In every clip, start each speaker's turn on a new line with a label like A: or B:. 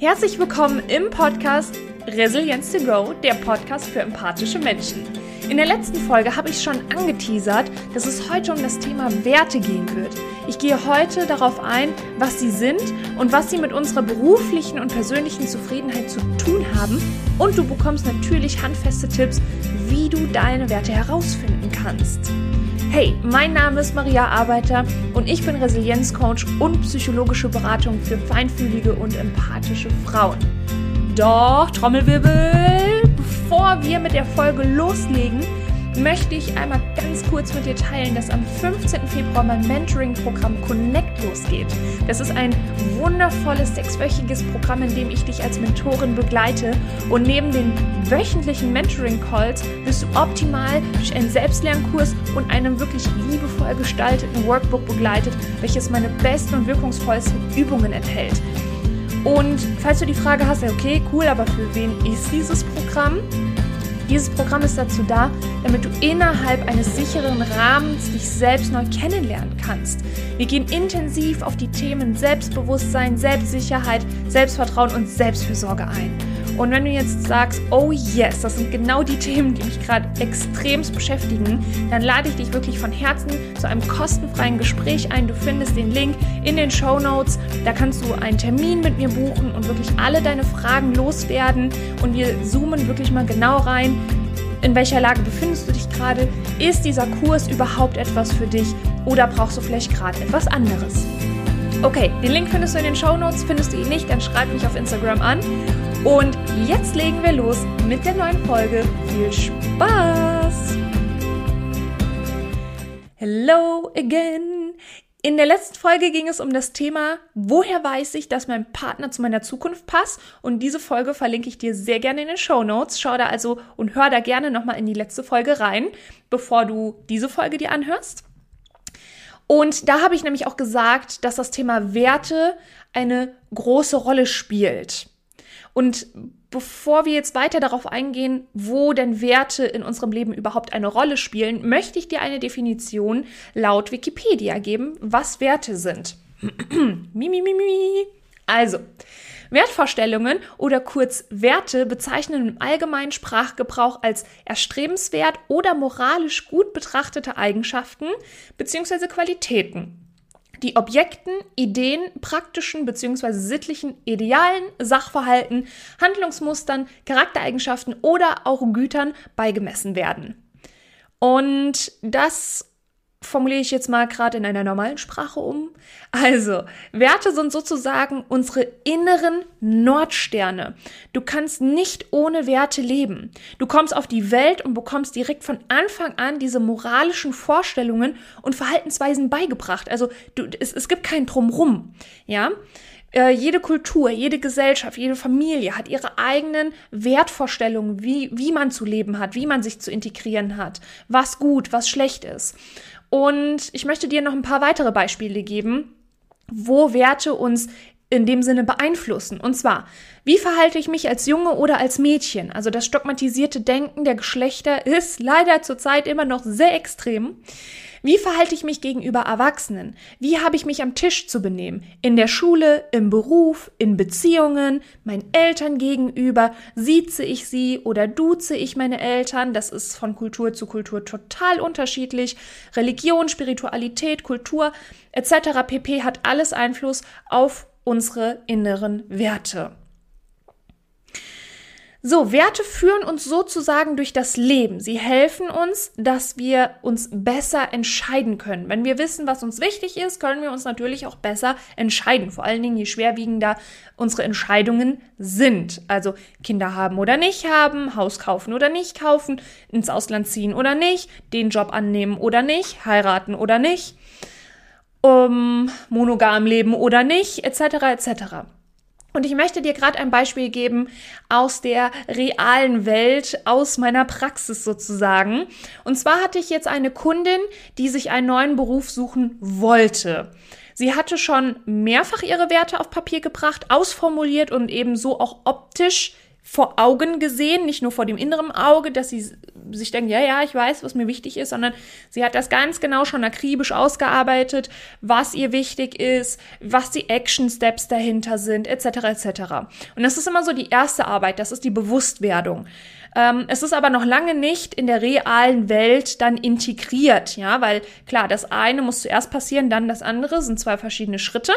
A: Herzlich willkommen im Podcast Resilience to Go, der Podcast für empathische Menschen. In der letzten Folge habe ich schon angeteasert, dass es heute um das Thema Werte gehen wird. Ich gehe heute darauf ein, was sie sind und was sie mit unserer beruflichen und persönlichen Zufriedenheit zu tun haben. Und du bekommst natürlich handfeste Tipps, wie du deine Werte herausfinden kannst. Hey, mein Name ist Maria Arbeiter und ich bin Resilienzcoach und psychologische Beratung für feinfühlige und empathische Frauen. Doch, Trommelwirbel, bevor wir mit der Folge loslegen, möchte ich einmal ganz kurz mit dir teilen, dass am 15. Februar mein Mentoring-Programm Connect losgeht. Das ist ein wundervolles sechswöchiges Programm, in dem ich dich als Mentorin begleite. Und neben den wöchentlichen Mentoring-Calls wirst du optimal durch einen Selbstlernkurs und einem wirklich liebevoll gestalteten Workbook begleitet, welches meine besten und wirkungsvollsten Übungen enthält. Und falls du die Frage hast, okay, cool, aber für wen ist dieses Programm? Dieses Programm ist dazu da, damit du innerhalb eines sicheren Rahmens dich selbst neu kennenlernen kannst. Wir gehen intensiv auf die Themen Selbstbewusstsein, Selbstsicherheit, Selbstvertrauen und Selbstfürsorge ein. Und wenn du jetzt sagst, oh yes, das sind genau die Themen, die mich gerade extremst beschäftigen, dann lade ich dich wirklich von Herzen zu einem kostenfreien Gespräch ein. Du findest den Link in den Show Notes. Da kannst du einen Termin mit mir buchen und wirklich alle deine Fragen loswerden. Und wir zoomen wirklich mal genau rein. In welcher Lage befindest du dich gerade? Ist dieser Kurs überhaupt etwas für dich oder brauchst du vielleicht gerade etwas anderes? Okay, den Link findest du in den Show Notes. Findest du ihn nicht, dann schreib mich auf Instagram an. Und jetzt legen wir los mit der neuen Folge. Viel Spaß! Hello again! In der letzten Folge ging es um das Thema, woher weiß ich, dass mein Partner zu meiner Zukunft passt? Und diese Folge verlinke ich dir sehr gerne in den Show Notes. Schau da also und hör da gerne nochmal in die letzte Folge rein, bevor du diese Folge dir anhörst. Und da habe ich nämlich auch gesagt, dass das Thema Werte eine große Rolle spielt. Und bevor wir jetzt weiter darauf eingehen, wo denn Werte in unserem Leben überhaupt eine Rolle spielen, möchte ich dir eine Definition laut Wikipedia geben, was Werte sind. mi, mi, mi, mi. Also, Wertvorstellungen oder kurz Werte bezeichnen im allgemeinen Sprachgebrauch als erstrebenswert oder moralisch gut betrachtete Eigenschaften bzw. Qualitäten die Objekten, Ideen, praktischen bzw. sittlichen Idealen, Sachverhalten, Handlungsmustern, Charaktereigenschaften oder auch Gütern beigemessen werden. Und das formuliere ich jetzt mal gerade in einer normalen Sprache um. Also, Werte sind sozusagen unsere inneren Nordsterne. Du kannst nicht ohne Werte leben. Du kommst auf die Welt und bekommst direkt von Anfang an diese moralischen Vorstellungen und Verhaltensweisen beigebracht. Also, du, es, es gibt kein Drumrum, ja. Äh, jede Kultur, jede Gesellschaft, jede Familie hat ihre eigenen Wertvorstellungen, wie, wie man zu leben hat, wie man sich zu integrieren hat, was gut, was schlecht ist. Und ich möchte dir noch ein paar weitere Beispiele geben, wo Werte uns in dem Sinne beeinflussen. Und zwar, wie verhalte ich mich als Junge oder als Mädchen? Also das stigmatisierte Denken der Geschlechter ist leider zurzeit immer noch sehr extrem. Wie verhalte ich mich gegenüber Erwachsenen? Wie habe ich mich am Tisch zu benehmen? In der Schule, im Beruf, in Beziehungen, meinen Eltern gegenüber? Sieze ich sie oder duze ich meine Eltern? Das ist von Kultur zu Kultur total unterschiedlich. Religion, Spiritualität, Kultur etc. pp hat alles Einfluss auf unsere inneren Werte. So, Werte führen uns sozusagen durch das Leben. Sie helfen uns, dass wir uns besser entscheiden können. Wenn wir wissen, was uns wichtig ist, können wir uns natürlich auch besser entscheiden. Vor allen Dingen, je schwerwiegender unsere Entscheidungen sind. Also Kinder haben oder nicht haben, Haus kaufen oder nicht kaufen, ins Ausland ziehen oder nicht, den Job annehmen oder nicht, heiraten oder nicht, um, monogam leben oder nicht, etc. etc. Und ich möchte dir gerade ein Beispiel geben aus der realen Welt, aus meiner Praxis sozusagen. Und zwar hatte ich jetzt eine Kundin, die sich einen neuen Beruf suchen wollte. Sie hatte schon mehrfach ihre Werte auf Papier gebracht, ausformuliert und ebenso auch optisch vor Augen gesehen, nicht nur vor dem inneren Auge, dass sie sich denkt, ja, ja, ich weiß, was mir wichtig ist, sondern sie hat das ganz genau schon akribisch ausgearbeitet, was ihr wichtig ist, was die Action Steps dahinter sind, etc. etc. Und das ist immer so die erste Arbeit, das ist die Bewusstwerdung. Ähm, es ist aber noch lange nicht in der realen Welt dann integriert, ja, weil klar, das eine muss zuerst passieren, dann das andere, sind zwei verschiedene Schritte.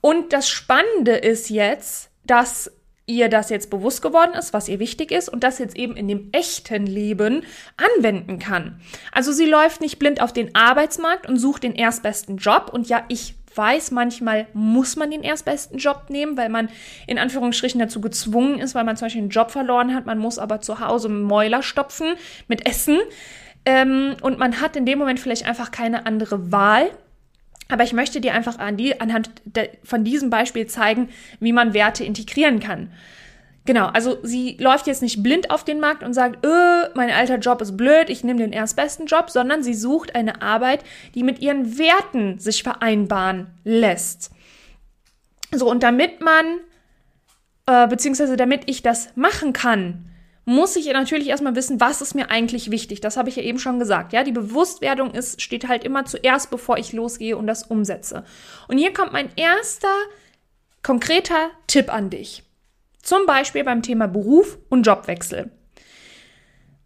A: Und das Spannende ist jetzt, dass ihr das jetzt bewusst geworden ist, was ihr wichtig ist und das jetzt eben in dem echten Leben anwenden kann. Also sie läuft nicht blind auf den Arbeitsmarkt und sucht den erstbesten Job. Und ja, ich weiß, manchmal muss man den erstbesten Job nehmen, weil man in Anführungsstrichen dazu gezwungen ist, weil man zum Beispiel einen Job verloren hat, man muss aber zu Hause Mäuler stopfen mit Essen. Ähm, und man hat in dem Moment vielleicht einfach keine andere Wahl aber ich möchte dir einfach an die, anhand de, von diesem Beispiel zeigen, wie man Werte integrieren kann. Genau, also sie läuft jetzt nicht blind auf den Markt und sagt, öh, mein alter Job ist blöd, ich nehme den erstbesten Job, sondern sie sucht eine Arbeit, die mit ihren Werten sich vereinbaren lässt. So, und damit man, äh, beziehungsweise damit ich das machen kann, muss ich natürlich erstmal wissen, was ist mir eigentlich wichtig. Das habe ich ja eben schon gesagt. Ja, die Bewusstwerdung ist, steht halt immer zuerst, bevor ich losgehe und das umsetze. Und hier kommt mein erster konkreter Tipp an dich. Zum Beispiel beim Thema Beruf und Jobwechsel.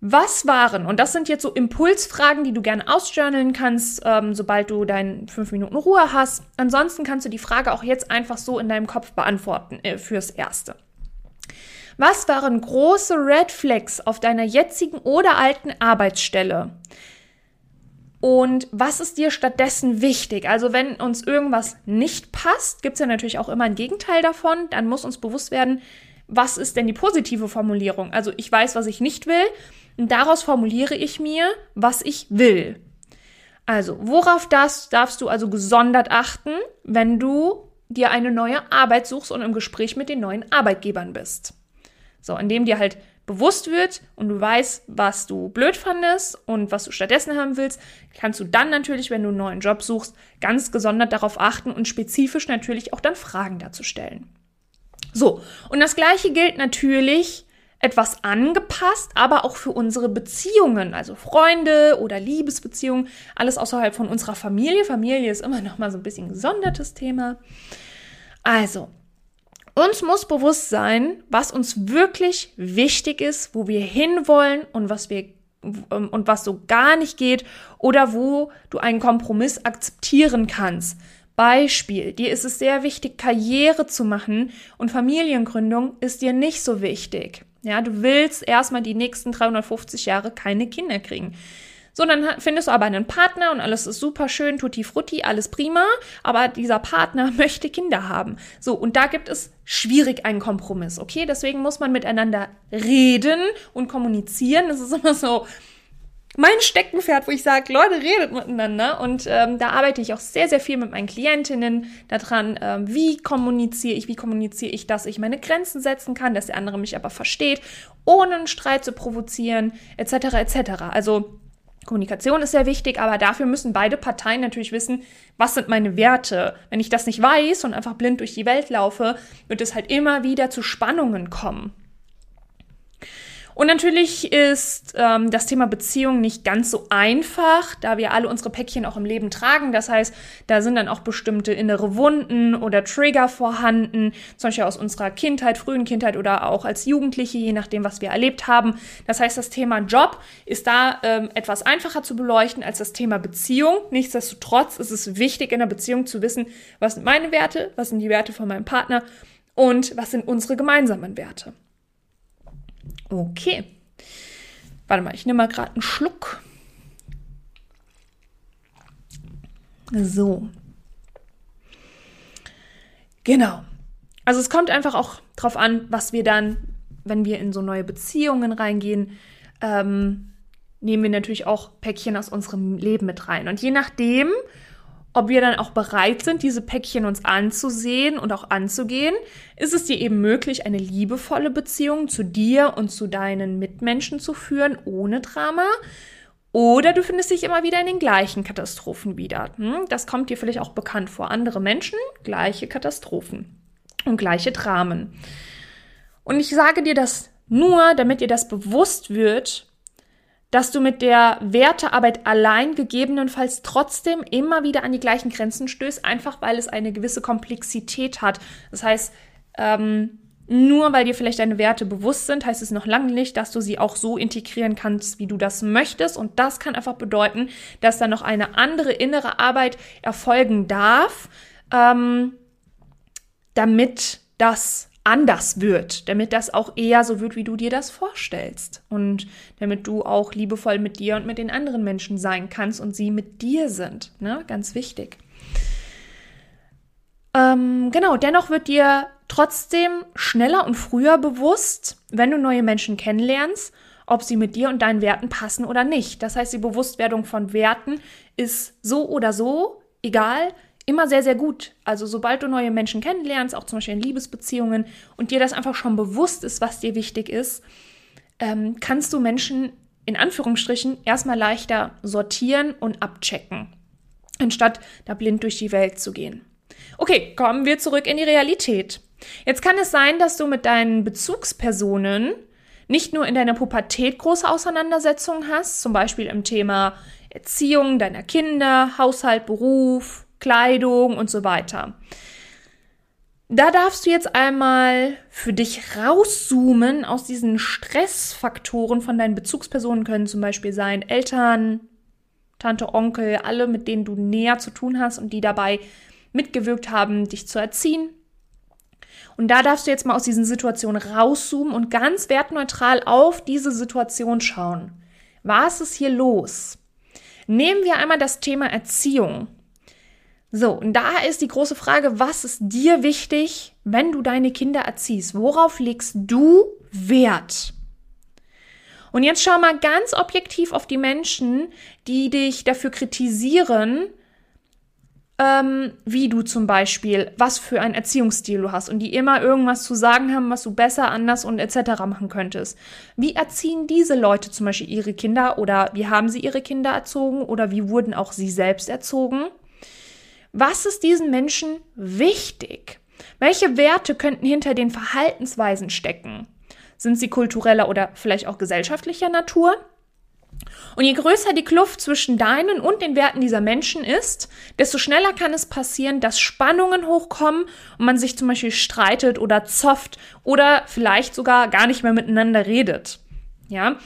A: Was waren, und das sind jetzt so Impulsfragen, die du gerne ausjournalen kannst, ähm, sobald du deine fünf Minuten Ruhe hast. Ansonsten kannst du die Frage auch jetzt einfach so in deinem Kopf beantworten äh, fürs Erste. Was waren große Red Flags auf deiner jetzigen oder alten Arbeitsstelle? Und was ist dir stattdessen wichtig? Also wenn uns irgendwas nicht passt, gibt es ja natürlich auch immer ein Gegenteil davon. Dann muss uns bewusst werden, was ist denn die positive Formulierung? Also ich weiß, was ich nicht will und daraus formuliere ich mir, was ich will. Also worauf das darfst du also gesondert achten, wenn du dir eine neue Arbeit suchst und im Gespräch mit den neuen Arbeitgebern bist? So, indem dir halt bewusst wird und du weißt, was du blöd fandest und was du stattdessen haben willst, kannst du dann natürlich, wenn du einen neuen Job suchst, ganz gesondert darauf achten und spezifisch natürlich auch dann Fragen dazu stellen. So, und das gleiche gilt natürlich etwas angepasst, aber auch für unsere Beziehungen, also Freunde oder Liebesbeziehungen, alles außerhalb von unserer Familie. Familie ist immer noch mal so ein bisschen gesondertes Thema. Also, uns muss bewusst sein, was uns wirklich wichtig ist, wo wir hinwollen und was wir ähm, und was so gar nicht geht oder wo du einen Kompromiss akzeptieren kannst. Beispiel, dir ist es sehr wichtig, Karriere zu machen und Familiengründung ist dir nicht so wichtig. Ja, du willst erstmal die nächsten 350 Jahre keine Kinder kriegen. So, dann findest du aber einen Partner und alles ist super schön, tutti frutti, alles prima, aber dieser Partner möchte Kinder haben. So, und da gibt es schwierig einen Kompromiss, okay? Deswegen muss man miteinander reden und kommunizieren. Das ist immer so, mein Steckenpferd, wo ich sage, Leute, redet miteinander. Und ähm, da arbeite ich auch sehr, sehr viel mit meinen Klientinnen daran, ähm, wie kommuniziere ich, wie kommuniziere ich, dass ich meine Grenzen setzen kann, dass der andere mich aber versteht, ohne einen Streit zu provozieren, etc. etc. Also Kommunikation ist sehr wichtig, aber dafür müssen beide Parteien natürlich wissen, was sind meine Werte. Wenn ich das nicht weiß und einfach blind durch die Welt laufe, wird es halt immer wieder zu Spannungen kommen. Und natürlich ist ähm, das Thema Beziehung nicht ganz so einfach, da wir alle unsere Päckchen auch im Leben tragen. Das heißt, da sind dann auch bestimmte innere Wunden oder Trigger vorhanden, zum Beispiel aus unserer Kindheit, frühen Kindheit oder auch als Jugendliche, je nachdem, was wir erlebt haben. Das heißt, das Thema Job ist da ähm, etwas einfacher zu beleuchten als das Thema Beziehung. Nichtsdestotrotz ist es wichtig in der Beziehung zu wissen, was sind meine Werte, was sind die Werte von meinem Partner und was sind unsere gemeinsamen Werte. Okay. Warte mal, ich nehme mal gerade einen Schluck. So. Genau. Also es kommt einfach auch drauf an, was wir dann, wenn wir in so neue Beziehungen reingehen, ähm, nehmen wir natürlich auch Päckchen aus unserem Leben mit rein. Und je nachdem, ob wir dann auch bereit sind, diese Päckchen uns anzusehen und auch anzugehen, ist es dir eben möglich, eine liebevolle Beziehung zu dir und zu deinen Mitmenschen zu führen, ohne Drama. Oder du findest dich immer wieder in den gleichen Katastrophen wieder. Hm? Das kommt dir vielleicht auch bekannt vor. Andere Menschen, gleiche Katastrophen und gleiche Dramen. Und ich sage dir das nur, damit dir das bewusst wird, dass du mit der Wertearbeit allein gegebenenfalls trotzdem immer wieder an die gleichen Grenzen stößt, einfach weil es eine gewisse Komplexität hat. Das heißt, ähm, nur weil dir vielleicht deine Werte bewusst sind, heißt es noch lange nicht, dass du sie auch so integrieren kannst, wie du das möchtest. Und das kann einfach bedeuten, dass da noch eine andere innere Arbeit erfolgen darf, ähm, damit das anders wird, damit das auch eher so wird, wie du dir das vorstellst und damit du auch liebevoll mit dir und mit den anderen Menschen sein kannst und sie mit dir sind. Ne? Ganz wichtig. Ähm, genau, dennoch wird dir trotzdem schneller und früher bewusst, wenn du neue Menschen kennenlernst, ob sie mit dir und deinen Werten passen oder nicht. Das heißt, die Bewusstwerdung von Werten ist so oder so, egal, immer sehr, sehr gut. Also sobald du neue Menschen kennenlernst, auch zum Beispiel in Liebesbeziehungen, und dir das einfach schon bewusst ist, was dir wichtig ist, ähm, kannst du Menschen in Anführungsstrichen erstmal leichter sortieren und abchecken, anstatt da blind durch die Welt zu gehen. Okay, kommen wir zurück in die Realität. Jetzt kann es sein, dass du mit deinen Bezugspersonen nicht nur in deiner Pubertät große Auseinandersetzungen hast, zum Beispiel im Thema Erziehung deiner Kinder, Haushalt, Beruf, Kleidung und so weiter. Da darfst du jetzt einmal für dich rauszoomen aus diesen Stressfaktoren von deinen Bezugspersonen können zum Beispiel sein Eltern, Tante, Onkel, alle, mit denen du näher zu tun hast und die dabei mitgewirkt haben, dich zu erziehen. Und da darfst du jetzt mal aus diesen Situationen rauszoomen und ganz wertneutral auf diese Situation schauen. Was ist hier los? Nehmen wir einmal das Thema Erziehung. So, und da ist die große Frage, was ist dir wichtig, wenn du deine Kinder erziehst? Worauf legst du Wert? Und jetzt schau mal ganz objektiv auf die Menschen, die dich dafür kritisieren, ähm, wie du zum Beispiel, was für einen Erziehungsstil du hast und die immer irgendwas zu sagen haben, was du besser, anders und etc. machen könntest. Wie erziehen diese Leute zum Beispiel ihre Kinder oder wie haben sie ihre Kinder erzogen oder wie wurden auch sie selbst erzogen? Was ist diesen Menschen wichtig? Welche Werte könnten hinter den Verhaltensweisen stecken? Sind sie kultureller oder vielleicht auch gesellschaftlicher Natur? Und je größer die Kluft zwischen deinen und den Werten dieser Menschen ist, desto schneller kann es passieren, dass Spannungen hochkommen und man sich zum Beispiel streitet oder zofft oder vielleicht sogar gar nicht mehr miteinander redet. Ja,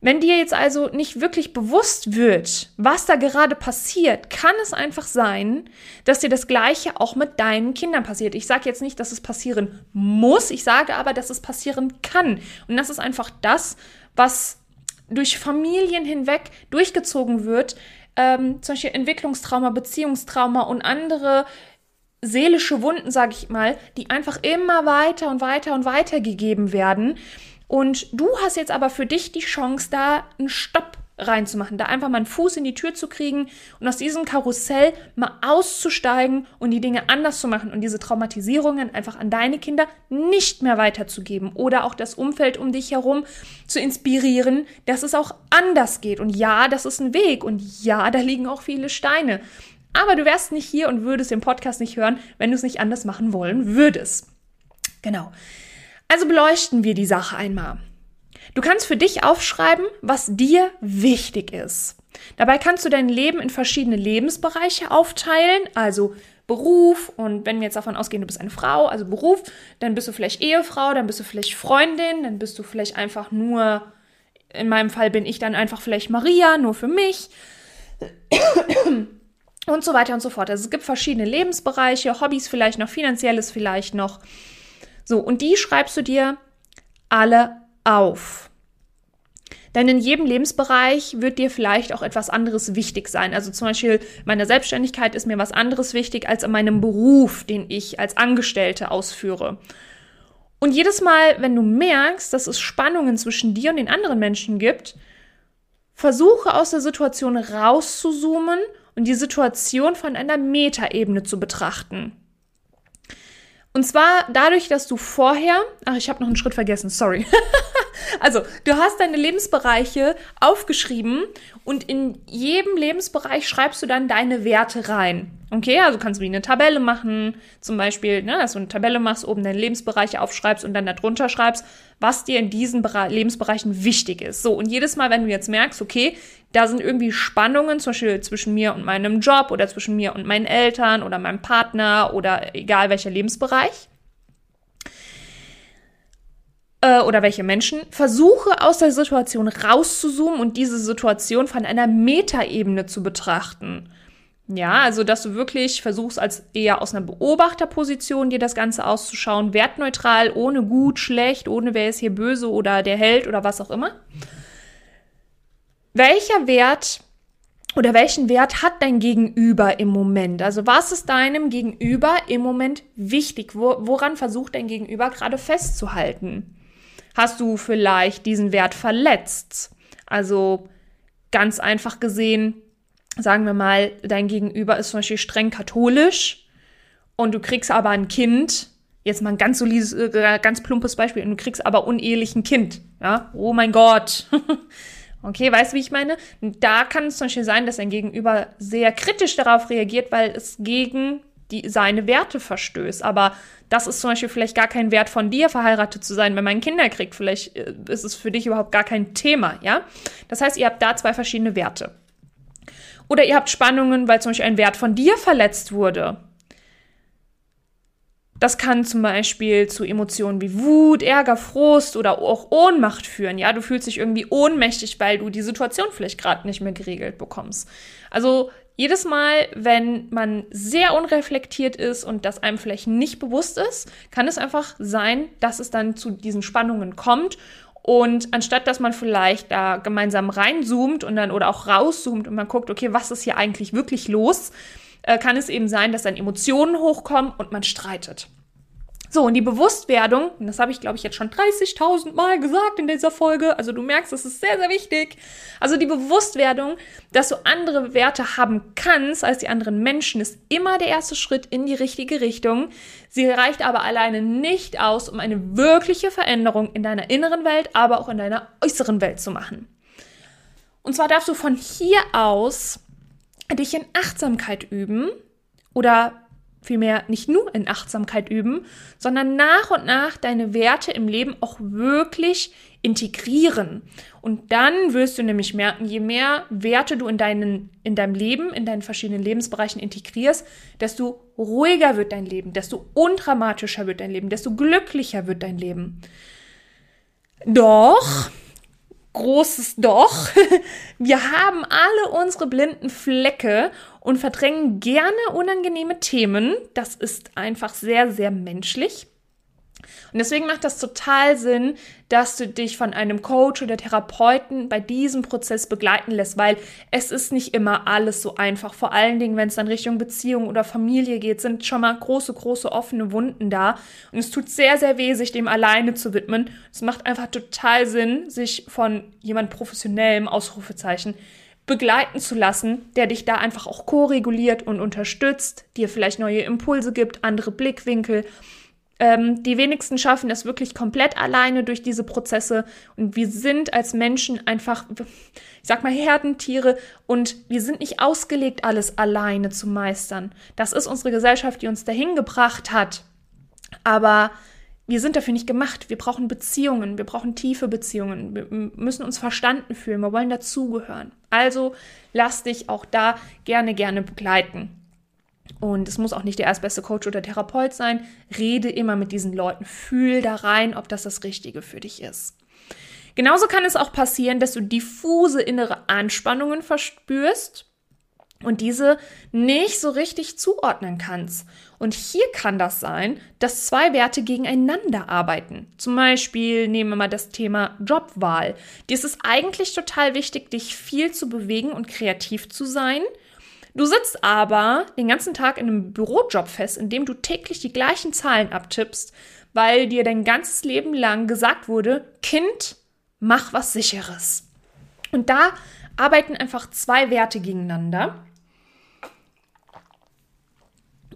A: wenn dir jetzt also nicht wirklich bewusst wird, was da gerade passiert, kann es einfach sein, dass dir das Gleiche auch mit deinen Kindern passiert. Ich sage jetzt nicht, dass es passieren muss, ich sage aber, dass es passieren kann. Und das ist einfach das, was durch Familien hinweg durchgezogen wird. Ähm, zum Beispiel Entwicklungstrauma, Beziehungstrauma und andere seelische Wunden, sage ich mal, die einfach immer weiter und weiter und weiter gegeben werden. Und du hast jetzt aber für dich die Chance, da einen Stopp reinzumachen, da einfach mal einen Fuß in die Tür zu kriegen und aus diesem Karussell mal auszusteigen und die Dinge anders zu machen und diese Traumatisierungen einfach an deine Kinder nicht mehr weiterzugeben oder auch das Umfeld um dich herum zu inspirieren, dass es auch anders geht. Und ja, das ist ein Weg und ja, da liegen auch viele Steine. Aber du wärst nicht hier und würdest den Podcast nicht hören, wenn du es nicht anders machen wollen würdest. Genau. Also beleuchten wir die Sache einmal. Du kannst für dich aufschreiben, was dir wichtig ist. Dabei kannst du dein Leben in verschiedene Lebensbereiche aufteilen, also Beruf und wenn wir jetzt davon ausgehen, du bist eine Frau, also Beruf, dann bist du vielleicht Ehefrau, dann bist du vielleicht Freundin, dann bist du vielleicht einfach nur, in meinem Fall bin ich dann einfach vielleicht Maria, nur für mich und so weiter und so fort. Also es gibt verschiedene Lebensbereiche, Hobbys vielleicht noch, finanzielles vielleicht noch. So, und die schreibst du dir alle auf. Denn in jedem Lebensbereich wird dir vielleicht auch etwas anderes wichtig sein. Also zum Beispiel meine Selbstständigkeit ist mir was anderes wichtig als in meinem Beruf, den ich als Angestellte ausführe. Und jedes Mal, wenn du merkst, dass es Spannungen zwischen dir und den anderen Menschen gibt, versuche aus der Situation rauszuzoomen und die Situation von einer Metaebene zu betrachten. Und zwar dadurch, dass du vorher, ach, ich habe noch einen Schritt vergessen, sorry. also, du hast deine Lebensbereiche aufgeschrieben und in jedem Lebensbereich schreibst du dann deine Werte rein. Okay, also kannst du wie eine Tabelle machen, zum Beispiel, ne, dass du eine Tabelle machst, oben deine Lebensbereiche aufschreibst und dann darunter schreibst, was dir in diesen Bere Lebensbereichen wichtig ist. So, und jedes Mal, wenn du jetzt merkst, okay, da sind irgendwie Spannungen, zum Beispiel zwischen mir und meinem Job oder zwischen mir und meinen Eltern oder meinem Partner oder egal welcher Lebensbereich, äh, oder welche Menschen, versuche aus der Situation rauszuzoomen und diese Situation von einer Metaebene zu betrachten. Ja, also dass du wirklich versuchst, als eher aus einer Beobachterposition dir das Ganze auszuschauen, wertneutral, ohne gut, schlecht, ohne wer ist hier böse oder der Held oder was auch immer. Welcher Wert oder welchen Wert hat dein Gegenüber im Moment? Also was ist deinem Gegenüber im Moment wichtig? Wo, woran versucht dein Gegenüber gerade festzuhalten? Hast du vielleicht diesen Wert verletzt? Also ganz einfach gesehen, sagen wir mal, dein Gegenüber ist zum Beispiel streng katholisch und du kriegst aber ein Kind, jetzt mal ein ganz solides, äh, ganz plumpes Beispiel, und du kriegst aber unehelich ein Kind. Ja, oh mein Gott. okay, weißt du, wie ich meine? Da kann es zum Beispiel sein, dass dein Gegenüber sehr kritisch darauf reagiert, weil es gegen die, seine Werte verstößt. Aber das ist zum Beispiel vielleicht gar kein Wert von dir, verheiratet zu sein, wenn man Kinder kriegt. Vielleicht äh, ist es für dich überhaupt gar kein Thema, ja? Das heißt, ihr habt da zwei verschiedene Werte. Oder ihr habt Spannungen, weil zum Beispiel ein Wert von dir verletzt wurde. Das kann zum Beispiel zu Emotionen wie Wut, Ärger, Frust oder auch Ohnmacht führen. Ja, du fühlst dich irgendwie ohnmächtig, weil du die Situation vielleicht gerade nicht mehr geregelt bekommst. Also jedes Mal, wenn man sehr unreflektiert ist und das einem vielleicht nicht bewusst ist, kann es einfach sein, dass es dann zu diesen Spannungen kommt und anstatt dass man vielleicht da gemeinsam reinzoomt und dann oder auch rauszoomt und man guckt, okay, was ist hier eigentlich wirklich los, äh, kann es eben sein, dass dann Emotionen hochkommen und man streitet. So, und die Bewusstwerdung, und das habe ich, glaube ich, jetzt schon 30.000 Mal gesagt in dieser Folge, also du merkst, das ist sehr, sehr wichtig. Also die Bewusstwerdung, dass du andere Werte haben kannst als die anderen Menschen, ist immer der erste Schritt in die richtige Richtung. Sie reicht aber alleine nicht aus, um eine wirkliche Veränderung in deiner inneren Welt, aber auch in deiner äußeren Welt zu machen. Und zwar darfst du von hier aus dich in Achtsamkeit üben oder vielmehr nicht nur in Achtsamkeit üben, sondern nach und nach deine Werte im Leben auch wirklich integrieren. Und dann wirst du nämlich merken, je mehr Werte du in, deinen, in deinem Leben, in deinen verschiedenen Lebensbereichen integrierst, desto ruhiger wird dein Leben, desto undramatischer wird dein Leben, desto glücklicher wird dein Leben. Doch, großes Doch, wir haben alle unsere blinden Flecke und verdrängen gerne unangenehme Themen. Das ist einfach sehr, sehr menschlich. Und deswegen macht das total Sinn, dass du dich von einem Coach oder Therapeuten bei diesem Prozess begleiten lässt, weil es ist nicht immer alles so einfach. Vor allen Dingen, wenn es dann Richtung Beziehung oder Familie geht, sind schon mal große, große offene Wunden da. Und es tut sehr, sehr weh, sich dem alleine zu widmen. Es macht einfach total Sinn, sich von jemand professionellem Ausrufezeichen begleiten zu lassen, der dich da einfach auch ko-reguliert und unterstützt, dir vielleicht neue Impulse gibt, andere Blickwinkel ähm, die wenigsten schaffen es wirklich komplett alleine durch diese Prozesse. Und wir sind als Menschen einfach, ich sag mal, Herdentiere und wir sind nicht ausgelegt, alles alleine zu meistern. Das ist unsere Gesellschaft, die uns dahin gebracht hat. Aber wir sind dafür nicht gemacht. Wir brauchen Beziehungen, wir brauchen tiefe Beziehungen. Wir müssen uns verstanden fühlen, wir wollen dazugehören. Also lass dich auch da gerne, gerne begleiten. Und es muss auch nicht der erstbeste Coach oder Therapeut sein. Rede immer mit diesen Leuten. Fühl da rein, ob das das Richtige für dich ist. Genauso kann es auch passieren, dass du diffuse innere Anspannungen verspürst und diese nicht so richtig zuordnen kannst. Und hier kann das sein, dass zwei Werte gegeneinander arbeiten. Zum Beispiel nehmen wir mal das Thema Jobwahl. Dir ist es eigentlich total wichtig, dich viel zu bewegen und kreativ zu sein. Du sitzt aber den ganzen Tag in einem Bürojob fest, in dem du täglich die gleichen Zahlen abtippst, weil dir dein ganzes Leben lang gesagt wurde, Kind, mach was sicheres. Und da arbeiten einfach zwei Werte gegeneinander.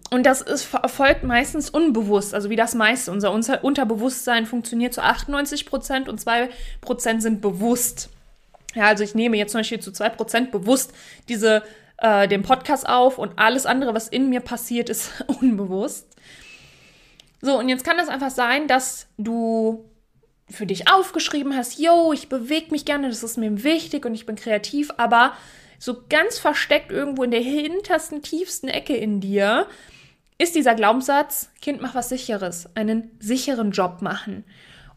A: Und das ist, erfolgt meistens unbewusst, also wie das meiste. Unser Unterbewusstsein funktioniert zu 98 Prozent und zwei Prozent sind bewusst. Ja, also ich nehme jetzt zum Beispiel zu zwei Prozent bewusst diese äh, den Podcast auf und alles andere, was in mir passiert, ist unbewusst. So, und jetzt kann das einfach sein, dass du für dich aufgeschrieben hast, yo, ich bewege mich gerne, das ist mir wichtig und ich bin kreativ, aber so ganz versteckt irgendwo in der hintersten, tiefsten Ecke in dir ist dieser Glaubenssatz, Kind, mach was sicheres, einen sicheren Job machen.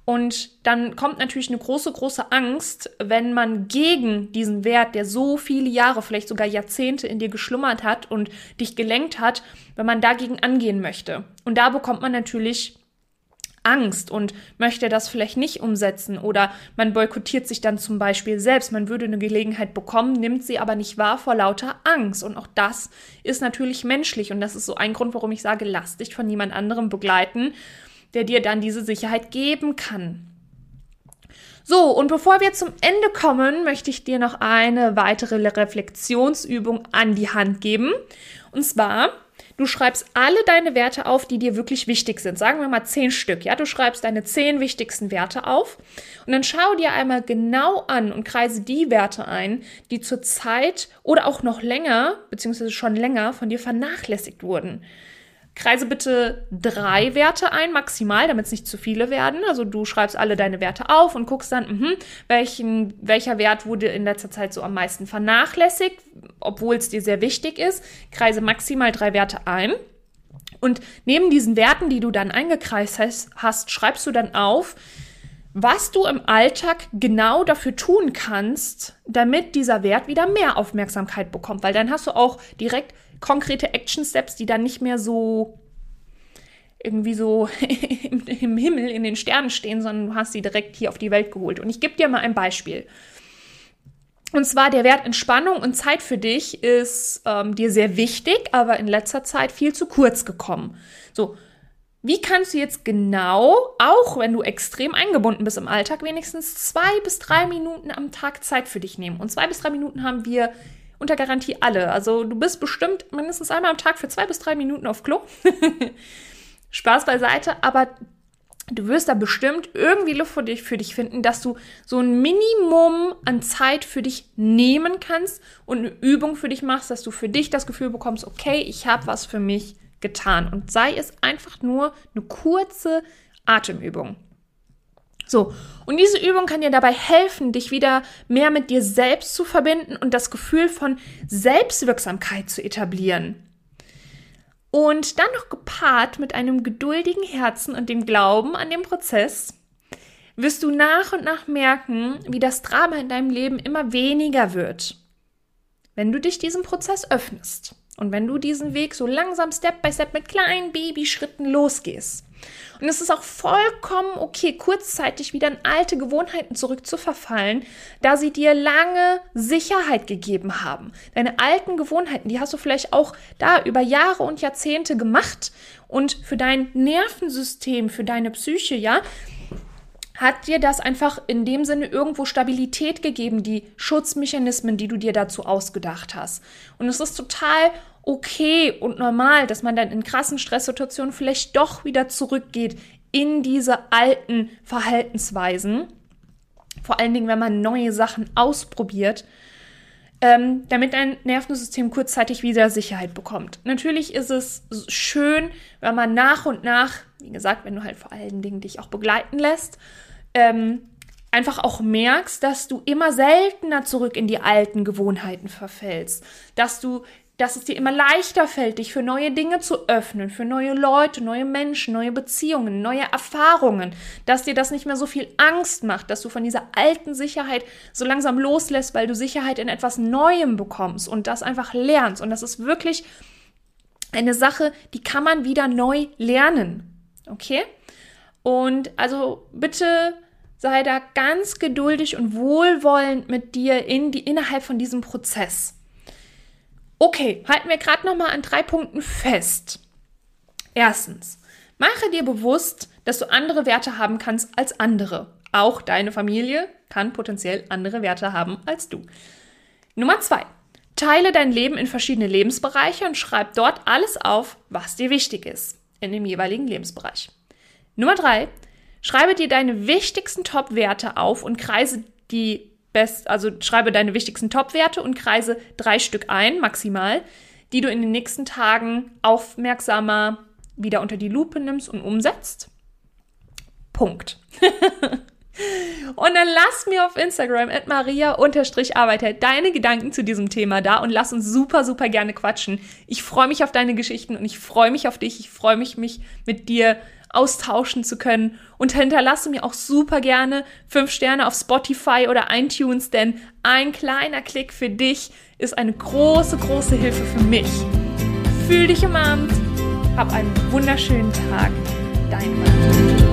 A: Und dann kommt natürlich eine große, große Angst, wenn man gegen diesen Wert, der so viele Jahre, vielleicht sogar Jahrzehnte in dir geschlummert hat und dich gelenkt hat, wenn man dagegen angehen möchte. Und da bekommt man natürlich Angst und möchte das vielleicht nicht umsetzen oder man boykottiert sich dann zum Beispiel selbst. Man würde eine Gelegenheit bekommen, nimmt sie aber nicht wahr vor lauter Angst. Und auch das ist natürlich menschlich und das ist so ein Grund, warum ich sage, lass dich von jemand anderem begleiten der dir dann diese Sicherheit geben kann. So, und bevor wir zum Ende kommen, möchte ich dir noch eine weitere Reflexionsübung an die Hand geben. Und zwar, du schreibst alle deine Werte auf, die dir wirklich wichtig sind. Sagen wir mal zehn Stück. Ja, du schreibst deine zehn wichtigsten Werte auf. Und dann schau dir einmal genau an und kreise die Werte ein, die zurzeit oder auch noch länger, beziehungsweise schon länger von dir vernachlässigt wurden. Kreise bitte drei Werte ein, maximal, damit es nicht zu viele werden. Also du schreibst alle deine Werte auf und guckst dann, mh, welchen, welcher Wert wurde in letzter Zeit so am meisten vernachlässigt, obwohl es dir sehr wichtig ist. Kreise maximal drei Werte ein. Und neben diesen Werten, die du dann eingekreist hast, hast schreibst du dann auf, was du im Alltag genau dafür tun kannst, damit dieser Wert wieder mehr Aufmerksamkeit bekommt. Weil dann hast du auch direkt konkrete Action Steps, die dann nicht mehr so irgendwie so im, Himmel in den Sternen stehen, sondern du hast sie direkt hier auf die Welt geholt. Und ich gebe dir mal ein Beispiel. Und zwar der Wert Entspannung und Zeit für dich ist ähm, dir sehr wichtig, aber in letzter Zeit viel zu kurz gekommen. So, wie kannst du jetzt genau, auch wenn du extrem eingebunden bist im Alltag, wenigstens zwei bis drei Minuten am Tag Zeit für dich nehmen? Und zwei bis drei Minuten haben wir unter Garantie alle. Also du bist bestimmt mindestens einmal am Tag für zwei bis drei Minuten auf Klo. Spaß beiseite, aber du wirst da bestimmt irgendwie Luft für dich, für dich finden, dass du so ein Minimum an Zeit für dich nehmen kannst und eine Übung für dich machst, dass du für dich das Gefühl bekommst, okay, ich habe was für mich getan. Und sei es einfach nur eine kurze Atemübung. So, und diese Übung kann dir dabei helfen, dich wieder mehr mit dir selbst zu verbinden und das Gefühl von Selbstwirksamkeit zu etablieren. Und dann noch gepaart mit einem geduldigen Herzen und dem Glauben an den Prozess, wirst du nach und nach merken, wie das Drama in deinem Leben immer weniger wird, wenn du dich diesem Prozess öffnest und wenn du diesen Weg so langsam Step by Step mit kleinen Babyschritten losgehst. Und es ist auch vollkommen okay, kurzzeitig wieder in alte Gewohnheiten zurückzuverfallen, da sie dir lange Sicherheit gegeben haben. Deine alten Gewohnheiten, die hast du vielleicht auch da über Jahre und Jahrzehnte gemacht und für dein Nervensystem, für deine Psyche, ja, hat dir das einfach in dem Sinne irgendwo Stabilität gegeben, die Schutzmechanismen, die du dir dazu ausgedacht hast. Und es ist total okay und normal, dass man dann in krassen Stresssituationen vielleicht doch wieder zurückgeht in diese alten Verhaltensweisen. Vor allen Dingen, wenn man neue Sachen ausprobiert, ähm, damit dein Nervensystem kurzzeitig wieder Sicherheit bekommt. Natürlich ist es schön, wenn man nach und nach, wie gesagt, wenn du halt vor allen Dingen dich auch begleiten lässt, ähm, einfach auch merkst, dass du immer seltener zurück in die alten Gewohnheiten verfällst, dass du dass es dir immer leichter fällt, dich für neue Dinge zu öffnen, für neue Leute, neue Menschen, neue Beziehungen, neue Erfahrungen, dass dir das nicht mehr so viel Angst macht, dass du von dieser alten Sicherheit so langsam loslässt, weil du Sicherheit in etwas Neuem bekommst und das einfach lernst. Und das ist wirklich eine Sache, die kann man wieder neu lernen. Okay? Und also bitte sei da ganz geduldig und wohlwollend mit dir in die, innerhalb von diesem Prozess. Okay, halten wir gerade noch mal an drei Punkten fest. Erstens, mache dir bewusst, dass du andere Werte haben kannst als andere. Auch deine Familie kann potenziell andere Werte haben als du. Nummer zwei, teile dein Leben in verschiedene Lebensbereiche und schreib dort alles auf, was dir wichtig ist in dem jeweiligen Lebensbereich. Nummer drei, schreibe dir deine wichtigsten Top-Werte auf und kreise die best, also schreibe deine wichtigsten Top-Werte und kreise drei Stück ein, maximal, die du in den nächsten Tagen aufmerksamer wieder unter die Lupe nimmst und umsetzt. Punkt. Und dann lass mir auf Instagram at maria-arbeiter deine Gedanken zu diesem Thema da und lass uns super, super gerne quatschen. Ich freue mich auf deine Geschichten und ich freue mich auf dich. Ich freue mich, mich mit dir austauschen zu können. Und hinterlasse mir auch super gerne fünf Sterne auf Spotify oder iTunes, denn ein kleiner Klick für dich ist eine große, große Hilfe für mich. Fühl dich umarmt. Hab einen wunderschönen Tag. Dein Mann.